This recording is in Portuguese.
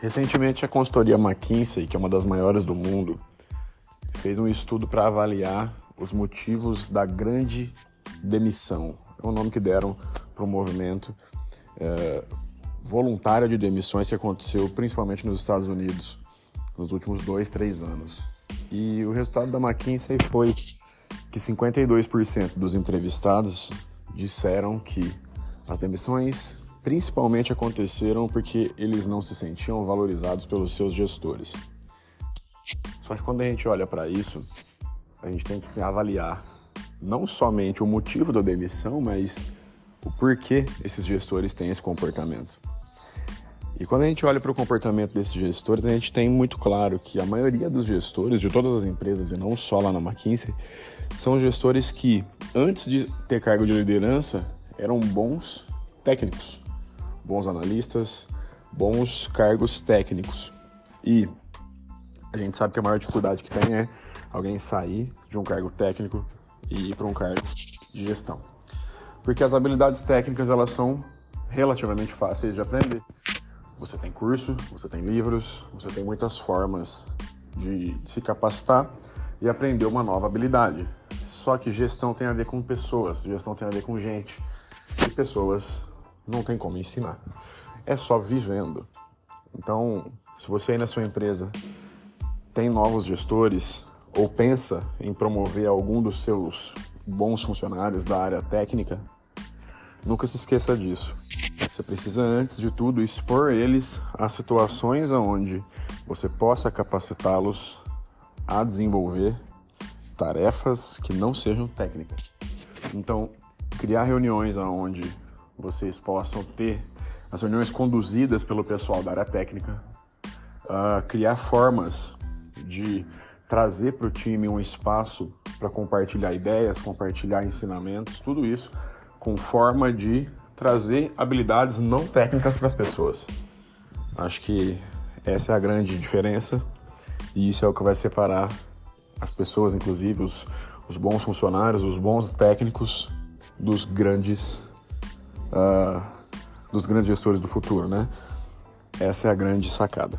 Recentemente, a consultoria McKinsey, que é uma das maiores do mundo, fez um estudo para avaliar os motivos da grande demissão. É o nome que deram para o movimento é, voluntário de demissões que aconteceu principalmente nos Estados Unidos nos últimos dois, três anos. E o resultado da McKinsey foi que 52% dos entrevistados disseram que as demissões principalmente aconteceram porque eles não se sentiam valorizados pelos seus gestores. Só que quando a gente olha para isso, a gente tem que avaliar não somente o motivo da demissão, mas o porquê esses gestores têm esse comportamento. E quando a gente olha para o comportamento desses gestores, a gente tem muito claro que a maioria dos gestores de todas as empresas, e não só lá na McKinsey, são gestores que, antes de ter cargo de liderança, eram bons técnicos bons analistas, bons cargos técnicos. E a gente sabe que a maior dificuldade que tem é alguém sair de um cargo técnico e ir para um cargo de gestão. Porque as habilidades técnicas elas são relativamente fáceis de aprender. Você tem curso, você tem livros, você tem muitas formas de, se capacitar e aprender uma nova habilidade. Só que gestão tem a ver com pessoas, gestão tem a ver com gente. E pessoas não tem como ensinar. É só vivendo. Então, se você aí na sua empresa tem novos gestores ou pensa em promover algum dos seus bons funcionários da área técnica, nunca se esqueça disso. Você precisa, antes de tudo, expor eles a situações onde você possa capacitá-los a desenvolver tarefas que não sejam técnicas. Então, criar reuniões onde vocês possam ter as reuniões conduzidas pelo pessoal da área técnica, uh, criar formas de trazer para o time um espaço para compartilhar ideias, compartilhar ensinamentos, tudo isso com forma de trazer habilidades não técnicas para as pessoas. Acho que essa é a grande diferença e isso é o que vai separar as pessoas, inclusive os, os bons funcionários, os bons técnicos, dos grandes uh, dos grandes gestores do futuro, né? Essa é a grande sacada.